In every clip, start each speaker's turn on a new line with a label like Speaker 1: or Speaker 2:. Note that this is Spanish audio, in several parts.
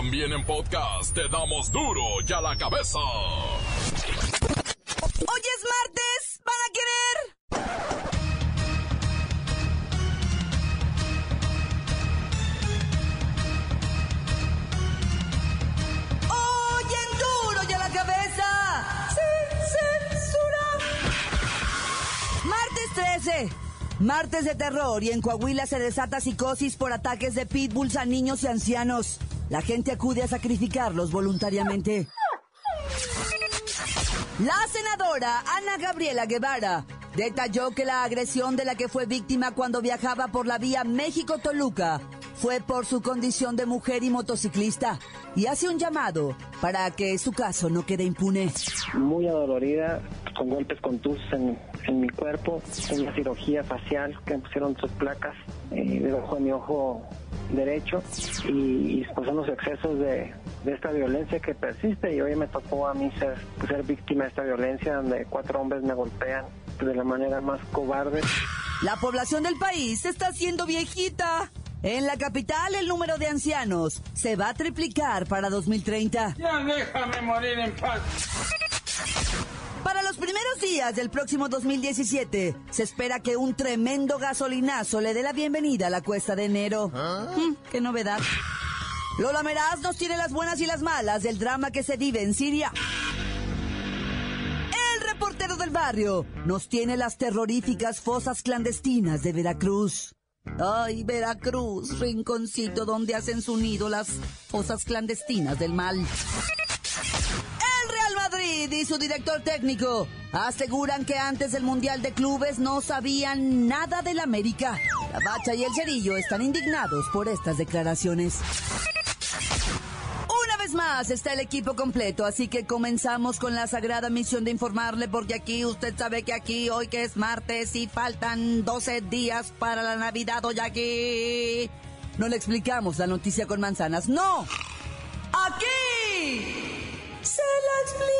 Speaker 1: También en podcast te damos duro y a la cabeza.
Speaker 2: Hoy es martes, ¿van a querer? Hoy duro y a la cabeza. Sin censura. Martes 13. Martes de terror y en Coahuila se desata psicosis por ataques de pitbulls a niños y ancianos. La gente acude a sacrificarlos voluntariamente. La senadora Ana Gabriela Guevara detalló que la agresión de la que fue víctima cuando viajaba por la vía México-Toluca fue por su condición de mujer y motociclista y hace un llamado para que su caso no quede impune.
Speaker 3: Muy adolorida, con golpes contusos en, en mi cuerpo, una cirugía facial que me pusieron sus placas eh, debajo de mi ojo derecho y, y pues son los excesos de, de esta violencia que persiste y hoy me tocó a mí ser, ser víctima de esta violencia donde cuatro hombres me golpean de la manera más cobarde.
Speaker 2: La población del país está haciendo viejita. En la capital el número de ancianos se va a triplicar para 2030.
Speaker 4: Ya déjame morir en paz.
Speaker 2: Para los primeros días del próximo 2017, se espera que un tremendo gasolinazo le dé la bienvenida a la cuesta de enero. Mm, ¡Qué novedad! Lola Meraz nos tiene las buenas y las malas del drama que se vive en Siria. El reportero del barrio nos tiene las terroríficas fosas clandestinas de Veracruz. Ay, Veracruz, rinconcito donde hacen su nido las fosas clandestinas del mal. Y su director técnico aseguran que antes del Mundial de Clubes no sabían nada del América. La Bacha y el Cerillo están indignados por estas declaraciones. Una vez más está el equipo completo, así que comenzamos con la sagrada misión de informarle, porque aquí usted sabe que aquí, hoy que es martes y faltan 12 días para la Navidad, hoy aquí no le explicamos la noticia con manzanas, no. Aquí se la explicamos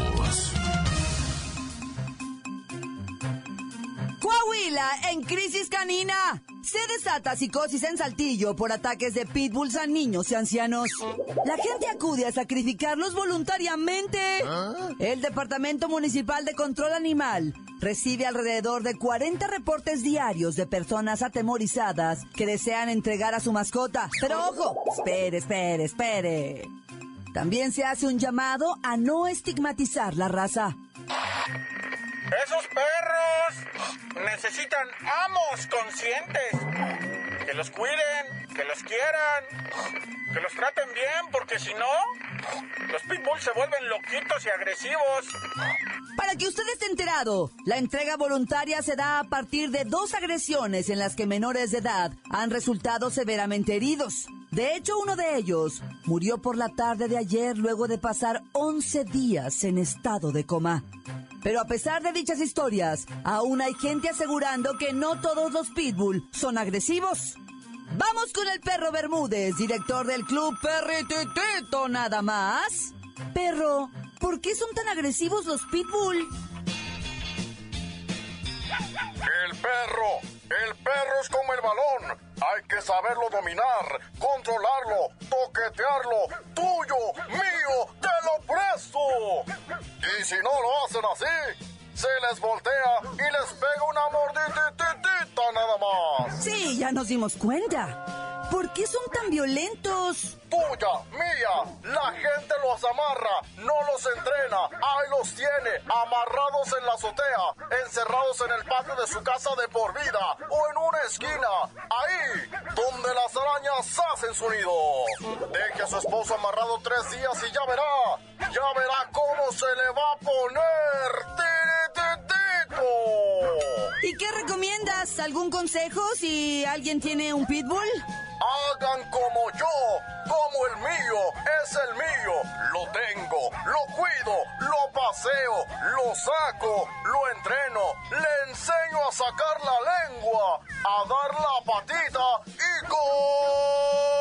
Speaker 2: En crisis canina. Se desata psicosis en Saltillo por ataques de pitbulls a niños y ancianos. La gente acude a sacrificarlos voluntariamente. El Departamento Municipal de Control Animal recibe alrededor de 40 reportes diarios de personas atemorizadas que desean entregar a su mascota. Pero ojo, espere, espere, espere. También se hace un llamado a no estigmatizar la raza.
Speaker 4: Esos perros necesitan amos conscientes. Que los cuiden, que los quieran, que los traten bien, porque si no, los pitbulls se vuelven loquitos y agresivos.
Speaker 2: Para que usted esté enterado, la entrega voluntaria se da a partir de dos agresiones en las que menores de edad han resultado severamente heridos. De hecho, uno de ellos murió por la tarde de ayer luego de pasar 11 días en estado de coma. Pero a pesar de dichas historias, aún hay gente asegurando que no todos los pitbull son agresivos. Vamos con el perro Bermúdez, director del club Perrititito, nada más. Perro, ¿por qué son tan agresivos los pitbull?
Speaker 5: El perro, el perro es como el balón. Hay que saberlo dominar, controlarlo, toquetearlo. Tuyo, mío, te lo presto. Y si no lo hacen así, se les voltea y les pega una mordidititita nada más.
Speaker 2: Sí, ya nos dimos cuenta. ¿Por qué son tan violentos?
Speaker 5: Tuya, mía, la gente los amarra, no los entrena, ahí los tiene, amarrados en la azotea, encerrados en el patio de su casa de por vida o en una esquina, ahí donde las arañas hacen su nido. Deje a su esposo amarrado tres días y ya verá, ya verá cómo se le va a poner. ¡Tirititito!
Speaker 2: ¿Y qué recomiendas? ¿Algún consejo si alguien tiene un pitbull?
Speaker 5: Hagan como yo, como el mío, es el mío. Lo tengo, lo cuido, lo paseo, lo saco, lo entreno, le enseño a sacar la lengua, a dar la patita y ¡gol!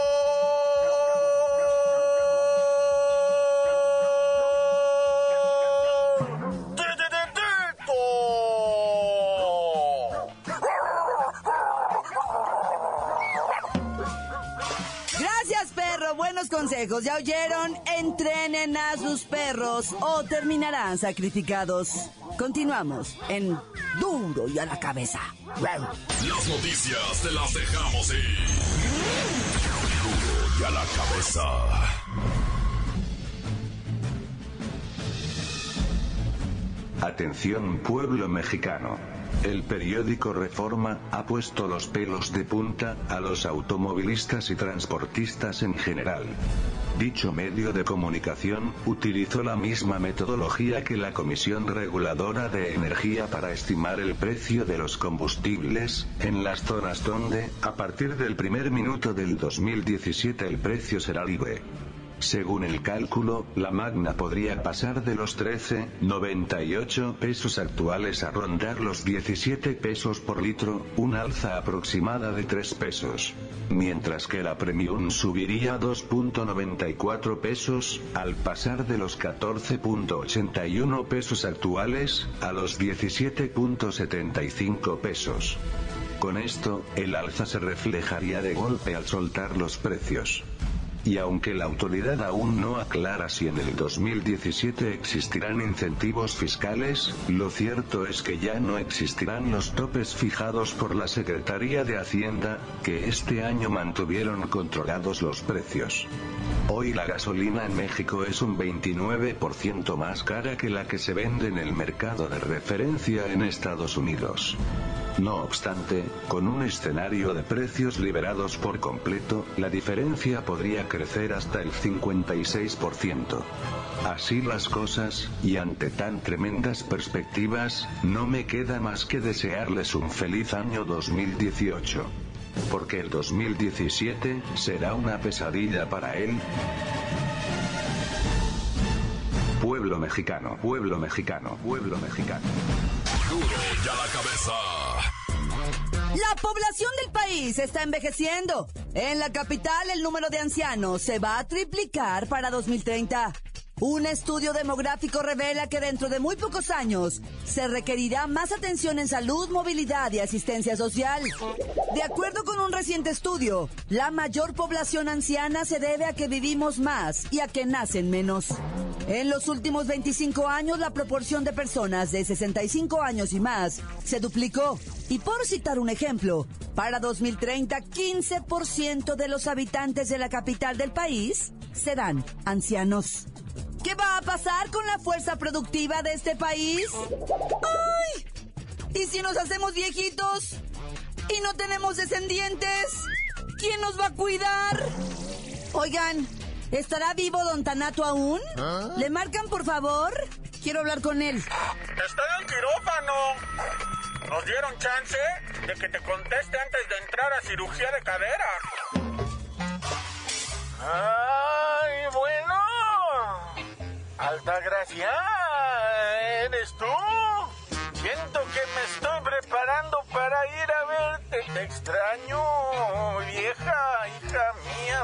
Speaker 2: Consejos. ¿Ya oyeron? Entrenen a sus perros o terminarán sacrificados. Continuamos en Duro y a la cabeza.
Speaker 1: Las noticias te las dejamos ir. Duro y a la cabeza.
Speaker 6: Atención pueblo mexicano. El periódico Reforma ha puesto los pelos de punta a los automovilistas y transportistas en general. Dicho medio de comunicación utilizó la misma metodología que la Comisión Reguladora de Energía para estimar el precio de los combustibles, en las zonas donde, a partir del primer minuto del 2017 el precio será libre. Según el cálculo, la magna podría pasar de los 13,98 pesos actuales a rondar los 17 pesos por litro, un alza aproximada de 3 pesos. Mientras que la premium subiría a 2.94 pesos, al pasar de los 14.81 pesos actuales, a los 17.75 pesos. Con esto, el alza se reflejaría de golpe al soltar los precios. Y aunque la autoridad aún no aclara si en el 2017 existirán incentivos fiscales, lo cierto es que ya no existirán los topes fijados por la Secretaría de Hacienda, que este año mantuvieron controlados los precios. Hoy la gasolina en México es un 29% más cara que la que se vende en el mercado de referencia en Estados Unidos. No obstante, con un escenario de precios liberados por completo, la diferencia podría crecer hasta el 56%. Así las cosas, y ante tan tremendas perspectivas, no me queda más que desearles un feliz año 2018 porque el 2017 será una pesadilla para él. Pueblo mexicano, pueblo mexicano, pueblo mexicano.
Speaker 1: Duro ya la cabeza.
Speaker 2: La población del país está envejeciendo. En la capital el número de ancianos se va a triplicar para 2030. Un estudio demográfico revela que dentro de muy pocos años se requerirá más atención en salud, movilidad y asistencia social. De acuerdo con un reciente estudio, la mayor población anciana se debe a que vivimos más y a que nacen menos. En los últimos 25 años, la proporción de personas de 65 años y más se duplicó. Y por citar un ejemplo, para 2030, 15% de los habitantes de la capital del país serán ancianos. ¿Qué va a pasar con la fuerza productiva de este país? ¡Ay! ¿Y si nos hacemos viejitos y no tenemos descendientes? ¿Quién nos va a cuidar? Oigan, ¿estará vivo Don Tanato aún? ¿Ah? ¿Le marcan, por favor? Quiero hablar con él.
Speaker 4: Está en quirófano. Nos dieron chance de que te conteste antes de entrar a cirugía de cadera. Ay, bueno. Altagracia, ¿eres tú? Siento que me estoy preparando para ir a verte. Te extraño, vieja,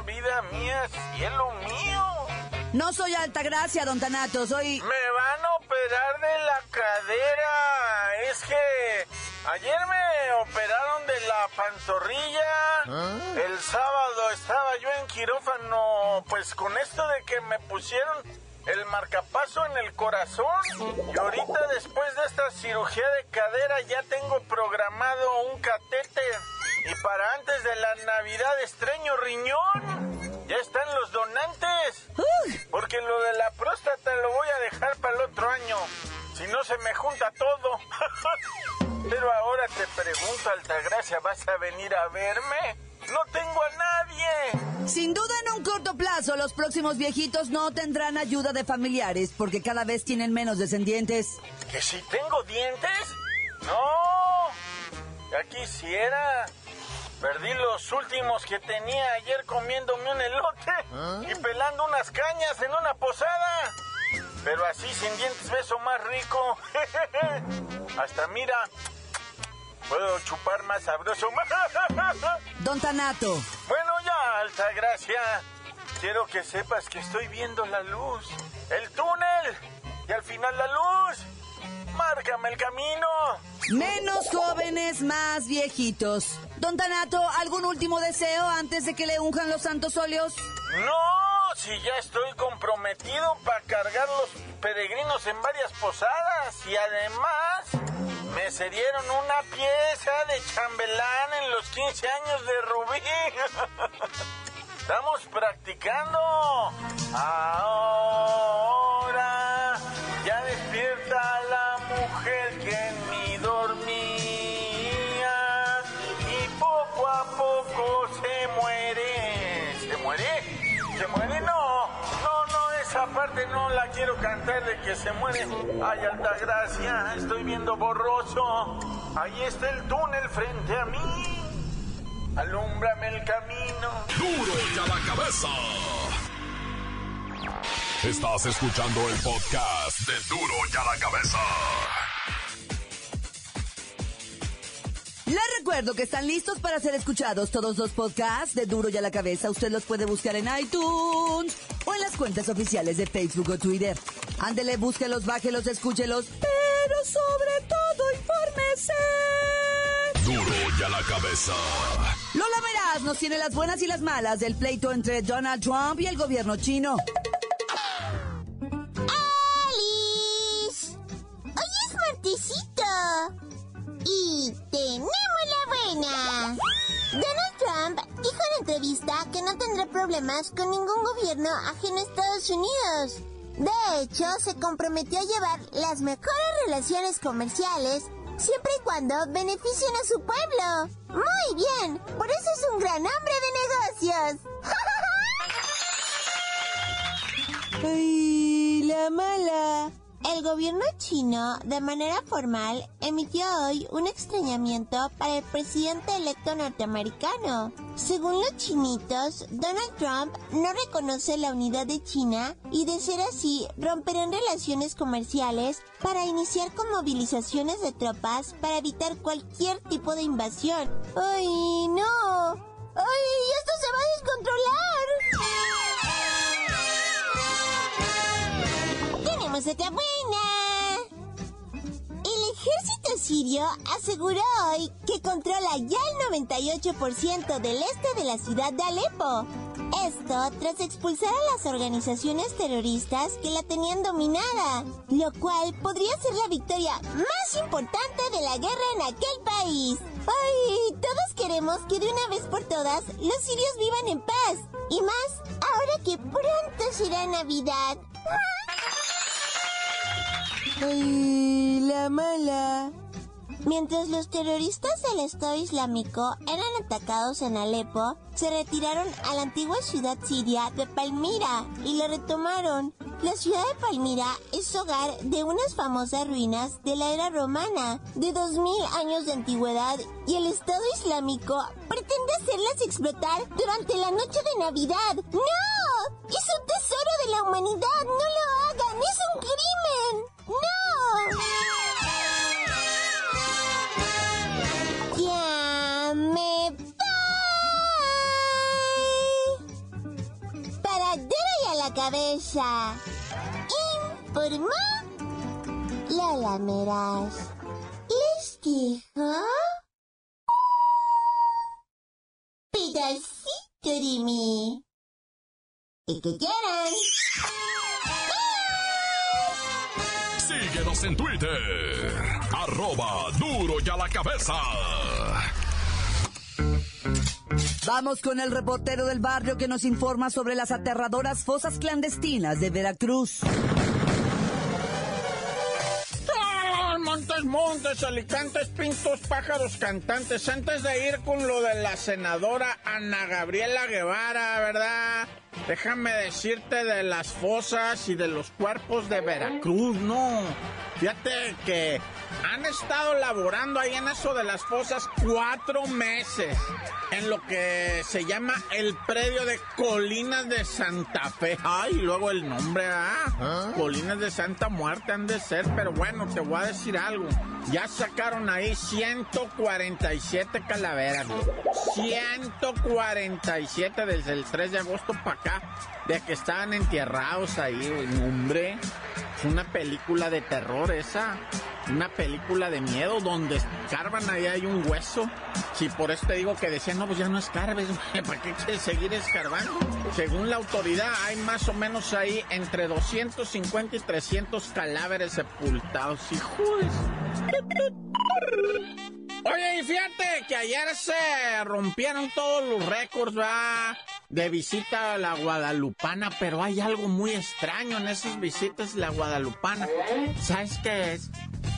Speaker 4: vida mía, cielo mío.
Speaker 2: No soy Altagracia, don Tanato, soy...
Speaker 4: Me van a operar de la cadera. Es que ayer me operaron de la pantorrilla. ¿Ah? El sábado estaba yo en quirófano, pues con esto de que me pusieron el marcapaso en el corazón. Y ahorita después de esta cirugía de cadera ya tengo programado un catéter. Y para antes de la Navidad estreño riñón. Ya están los donantes. Porque lo de la próstata lo voy a dejar para el otro año. Si no se me junta todo. Pero ahora te pregunto, Altagracia, ¿vas a venir a verme? ¡No tengo a nadie!
Speaker 2: Sin duda en un corto plazo los próximos viejitos no tendrán ayuda de familiares porque cada vez tienen menos descendientes.
Speaker 4: ¿Que si tengo dientes? No, ya quisiera. Perdí los últimos que tenía ayer comiéndome un elote ¿Ah? y pelando unas cañas en una posada. Pero así sin dientes beso más rico. Hasta mira, puedo chupar más sabroso.
Speaker 2: Don Tanato.
Speaker 4: Bueno, ya, alta gracia. Quiero que sepas que estoy viendo la luz, el túnel y al final la luz. Márcame el camino.
Speaker 2: Menos jóvenes, más viejitos. Don Tanato, ¿algún último deseo antes de que le unjan los santos óleos?
Speaker 4: No, si ya estoy comprometido para cargar los peregrinos en varias posadas y además me cedieron una pieza de chambelán en los 15 años de Rubí. Estamos practicando. Ahora de que se muere. Ay, alta gracia, estoy viendo borroso. Ahí está el túnel frente a mí. Alúmbrame el camino.
Speaker 1: Duro y a la cabeza. Estás escuchando el podcast de Duro y a la cabeza.
Speaker 2: Les recuerdo que están listos para ser escuchados todos los podcasts de Duro y a la cabeza. Usted los puede buscar en iTunes o en las cuentas oficiales de Facebook o Twitter. Ándele, búsquelos, bájelos, escúchelos, pero sobre todo infórmese.
Speaker 1: Duro y a la cabeza.
Speaker 2: Lola Meraz nos tiene las buenas y las malas del pleito entre Donald Trump y el gobierno chino.
Speaker 7: ¡Alice! Hoy es martesito. Y tenemos la buena. Donald Trump dijo en entrevista que no tendrá problemas con ningún gobierno ajeno a Estados Unidos. De hecho, se comprometió a llevar las mejores relaciones comerciales siempre y cuando beneficien a su pueblo. Muy bien, por eso es un gran hombre de negocios.
Speaker 2: ¡Ay, la mala!
Speaker 7: El gobierno chino, de manera formal, emitió hoy un extrañamiento para el presidente electo norteamericano. Según los chinitos, Donald Trump no reconoce la unidad de China y de ser así romperán relaciones comerciales para iniciar con movilizaciones de tropas para evitar cualquier tipo de invasión. ¡Ay, no! ¡Ay, esto se va a descontrolar! tenemos otra sirio aseguró hoy que controla ya el 98% del este de la ciudad de Alepo. Esto tras expulsar a las organizaciones terroristas que la tenían dominada, lo cual podría ser la victoria más importante de la guerra en aquel país. ¡Ay! Todos queremos que de una vez por todas los sirios vivan en paz. Y más ahora que pronto será Navidad.
Speaker 2: ¡Ay, la mala!
Speaker 7: Mientras los terroristas del Estado Islámico eran atacados en Alepo, se retiraron a la antigua ciudad siria de Palmira y la retomaron. La ciudad de Palmira es hogar de unas famosas ruinas de la era romana, de 2000 años de antigüedad, y el Estado Islámico pretende hacerlas explotar durante la noche de Navidad. ¡No! ¡Es un tesoro de la humanidad! ¡No lo hagan! ¡Es un crimen! ¡No! La. Informó Lola Meraz. Les dijo... Pedacito de mí. Y que quieran.
Speaker 1: Síguenos en Twitter. Arroba duro y la cabeza.
Speaker 2: Vamos con el reportero del barrio que nos informa sobre las aterradoras fosas clandestinas de Veracruz.
Speaker 4: Montes, montes, alicantes, pintos, pájaros, cantantes. Antes de ir con lo de la senadora Ana Gabriela Guevara, ¿verdad? Déjame decirte de las fosas y de los cuerpos de Veracruz, ¿no? Fíjate que han estado laborando ahí en eso de las fosas cuatro meses en lo que se llama el predio de Colinas de Santa Fe. Ay, luego el nombre, ¿ah? Colinas de Santa Muerte han de ser, pero bueno, te voy a decir algo. Ya sacaron ahí 147 calaveras, 147 desde el 3 de agosto para acá, de que estaban entierrados ahí, hombre. Una película de terror esa. Una película de miedo donde escarban ahí hay un hueso. Si por eso te digo que decían, no, pues ya no escarbes, ¿para qué quieres seguir escarbando? Según la autoridad, hay más o menos ahí entre 250 y 300 cadáveres sepultados. ¡Hijos! Oye, y fíjate que ayer se rompieron todos los récords, ¿va? De visita a la Guadalupana, pero hay algo muy extraño en esas visitas a la Guadalupana. ¿Sabes qué es?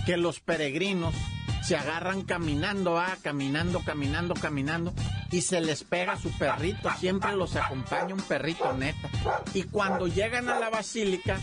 Speaker 4: Que los peregrinos se agarran caminando, va, caminando, caminando, caminando, y se les pega su perrito. Siempre los acompaña un perrito neta. Y cuando llegan a la basílica,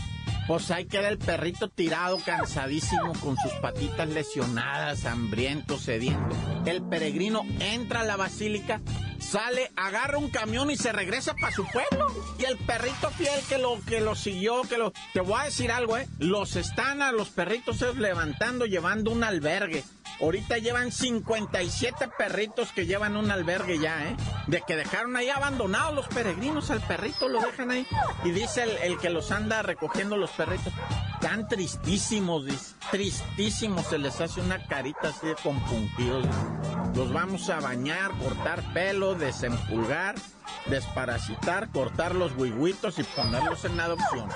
Speaker 4: pues ahí queda el perrito tirado, cansadísimo, con sus patitas lesionadas, hambriento, sediento. El peregrino entra a la basílica, sale, agarra un camión y se regresa para su pueblo. Y el perrito fiel que lo, que lo siguió, que lo... Te voy a decir algo, ¿eh? Los están a los perritos levantando, llevando un albergue. Ahorita llevan 57 perritos que llevan un albergue ya, ¿eh? De que dejaron ahí abandonados los peregrinos al perrito, lo dejan ahí. Y dice el, que los anda recogiendo los perritos, tan tristísimos, tristísimos, se les hace una carita así de compungidos. Los vamos a bañar, cortar pelo, desempulgar, desparasitar, cortar los huihuitos y ponerlos en adopción.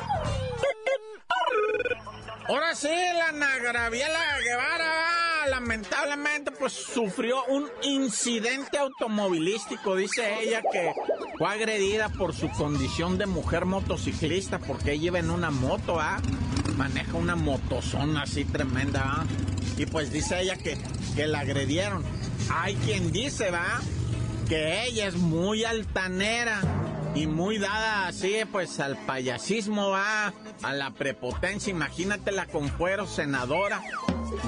Speaker 4: Ahora sí, la Nagraviela Guevara lamentablemente pues sufrió un incidente automovilístico. Dice ella que fue agredida por su condición de mujer motociclista porque ella iba en una moto, ¿ah? Maneja una motozona así tremenda, ¿ah? Y pues dice ella que, que la agredieron. Hay quien dice, ¿va? Que ella es muy altanera y muy dada así, pues al payasismo, va, a la prepotencia. Imagínate la con fuero senadora.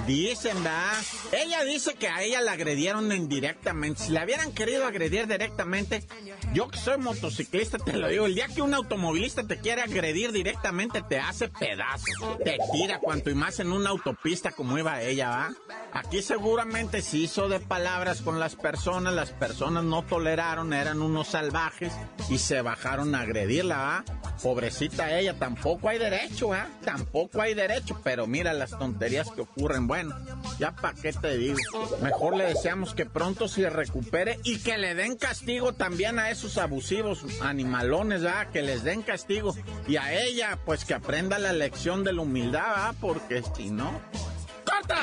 Speaker 4: Dicen, ¿verdad? Ella dice que a ella la agredieron indirectamente. Si la hubieran querido agredir directamente, yo que soy motociclista te lo digo, el día que un automovilista te quiere agredir directamente te hace pedazos, te tira cuanto y más en una autopista como iba ella, ¿va? Aquí seguramente se hizo de palabras con las personas, las personas no toleraron, eran unos salvajes y se bajaron a agredirla, ¿va? Pobrecita ella, tampoco hay derecho, ¿va? Tampoco hay derecho, pero mira las tonterías que ocurren. Bueno, ya pa' qué te digo. Mejor le deseamos que pronto se recupere y que le den castigo también a esos abusivos animalones, ¿va? Que les den castigo. Y a ella, pues que aprenda la lección de la humildad, ¿va? Porque si no... ¡Corta!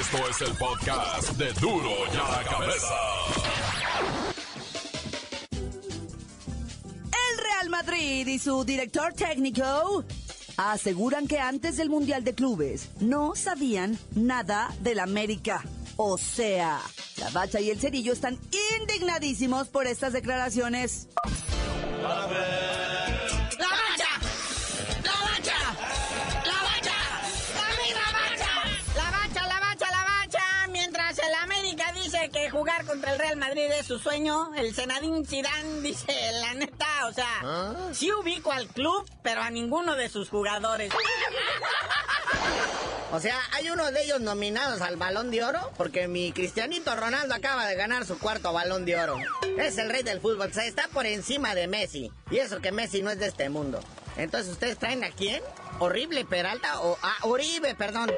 Speaker 1: Esto es el podcast de Duro ya la cabeza.
Speaker 2: Madrid y su director técnico aseguran que antes del Mundial de Clubes no sabían nada del América. O sea, la Bacha y el Cerillo están indignadísimos por estas declaraciones.
Speaker 8: jugar contra el Real Madrid es su sueño. El Senadín Zidane dice, la neta, o sea, ¿Ah? sí ubico al club, pero a ninguno de sus jugadores.
Speaker 9: O sea, hay uno de ellos nominados al Balón de Oro porque mi Cristianito Ronaldo acaba de ganar su cuarto Balón de Oro. Es el rey del fútbol, o sea, está por encima de Messi. Y eso que Messi no es de este mundo. Entonces, ¿ustedes traen a quién? ¿Horrible Peralta o... Ah, Uribe, perdón.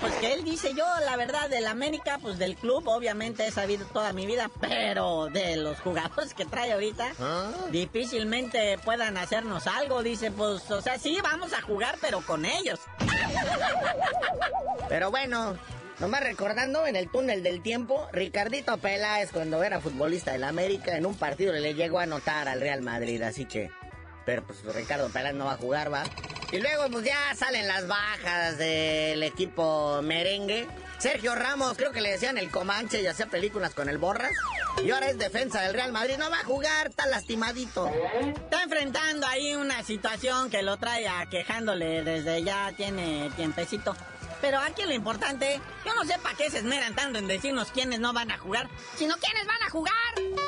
Speaker 8: Pues que él dice yo, la verdad, del América, pues del club, obviamente he sabido toda mi vida, pero de los jugadores que trae ahorita, ¿Ah? difícilmente puedan hacernos algo. Dice, pues, o sea, sí, vamos a jugar, pero con ellos.
Speaker 9: Pero bueno, Nomás recordando, en el túnel del tiempo, Ricardito Peláez, cuando era futbolista del América, en un partido le llegó a anotar al Real Madrid, así que pero pues Ricardo Peláez no va a jugar, ¿va? Y luego pues ya salen las bajas del equipo merengue. Sergio Ramos, creo que le decían el Comanche y hacía películas con el Borras. Y ahora es defensa del Real Madrid, no va a jugar, está lastimadito.
Speaker 8: Está enfrentando ahí una situación que lo trae a quejándole desde ya tiene tiempecito. Pero aquí lo importante, yo no sé para qué se esmeran tanto en decirnos quiénes no van a jugar, sino quiénes van a jugar.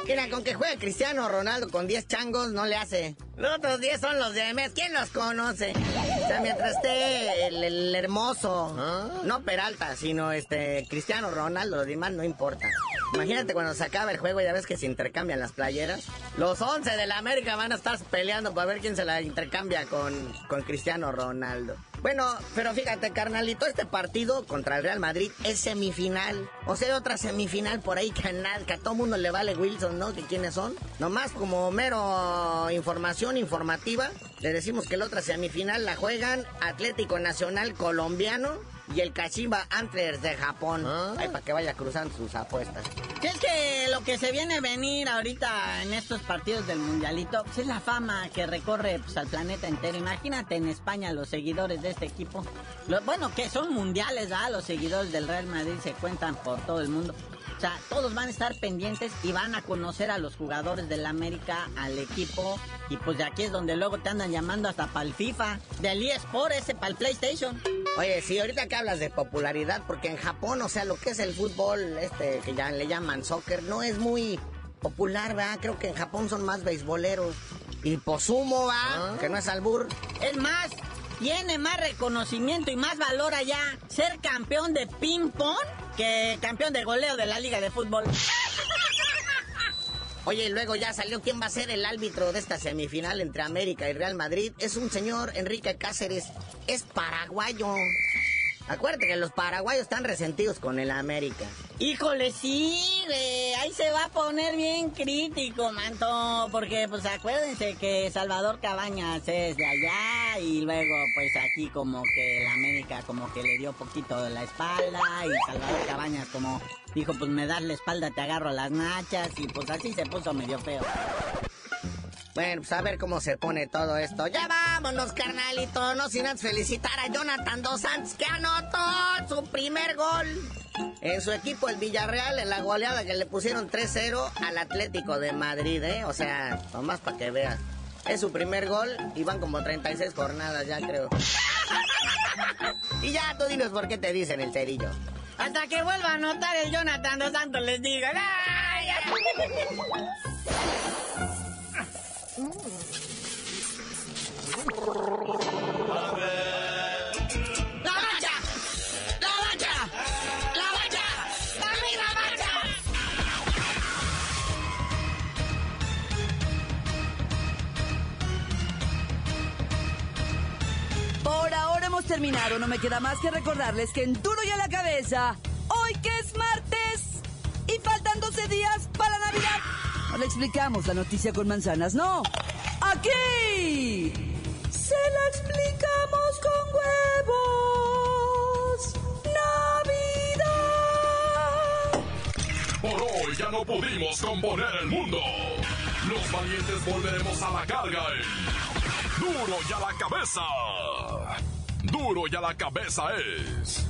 Speaker 9: Mira, con que juegue Cristiano Ronaldo con 10 changos no le hace. Los otros 10 son los de Mes. ¿Quién los conoce? O sea, mientras esté el, el hermoso, no Peralta, sino este Cristiano Ronaldo, lo demás no importa. Imagínate cuando se acaba el juego, ya ves que se intercambian las playeras. Los 11 de la América van a estar peleando para ver quién se la intercambia con, con Cristiano Ronaldo. Bueno, pero fíjate, carnalito, este partido contra el Real Madrid es semifinal. O sea, hay otra semifinal por ahí que a, nada- que a todo mundo le vale Wilson, ¿no? ¿Que quiénes son? Nomás como mero información informativa, le decimos que la otra semifinal la juegan Atlético Nacional Colombiano y el Kashima Antlers de Japón. Ay, para que vaya cruzando sus apuestas.
Speaker 8: Si es que lo que se viene a venir ahorita en estos partidos del mundialito pues es la fama que recorre pues, al planeta entero. Imagínate en España los seguidores de este equipo. Bueno, que son mundiales, ¿verdad? Los seguidores del Real Madrid se cuentan por todo el mundo. O sea, todos van a estar pendientes y van a conocer a los jugadores del América, al equipo. Y pues de aquí es donde luego te andan llamando hasta para el FIFA, del eSport, ese para el PlayStation.
Speaker 9: Oye, sí, ahorita que hablas de popularidad, porque en Japón, o sea, lo que es el fútbol, este, que ya le llaman soccer, no es muy popular, ¿verdad? Creo que en Japón son más beisboleros. Y posumo, ¿va? Que no es albur.
Speaker 8: Es más, tiene más reconocimiento y más valor allá ser campeón de ping-pong que campeón de goleo de la Liga de Fútbol.
Speaker 9: Oye, y luego ya salió quién va a ser el árbitro de esta semifinal entre América y Real Madrid. Es un señor Enrique Cáceres, es paraguayo. Acuérdate que los paraguayos están resentidos con el América.
Speaker 8: Híjole, sí, ahí se va a poner bien crítico, manto, porque pues acuérdense que Salvador Cabañas es de allá y luego pues aquí como que la América como que le dio poquito de la espalda y Salvador Cabañas como dijo pues me das la espalda, te agarro las nachas y pues así se puso medio feo.
Speaker 9: Bueno, pues a ver cómo se pone todo esto. Ya vámonos, carnalito. No sin antes felicitar a Jonathan Dos Santos que anotó su primer gol. En su equipo, el Villarreal, en la goleada que le pusieron 3-0 al Atlético de Madrid, ¿eh? O sea, nomás para que veas. Es su primer gol y van como 36 jornadas ya, creo. y ya, tú dinos por qué te dicen el cerillo.
Speaker 8: Hasta que vuelva a anotar el Jonathan Dos Santos les digo. ¡Ay, ay!
Speaker 2: Terminado. No me queda más que recordarles que en Duro y a la Cabeza, hoy que es martes y faltan 12 días para Navidad. Le explicamos la noticia con manzanas, no. Aquí se la explicamos con huevos. Navidad.
Speaker 1: Por hoy ya no pudimos componer el mundo. Los valientes volveremos a la carga en Duro y a la cabeza. Duro y a la cabeza es.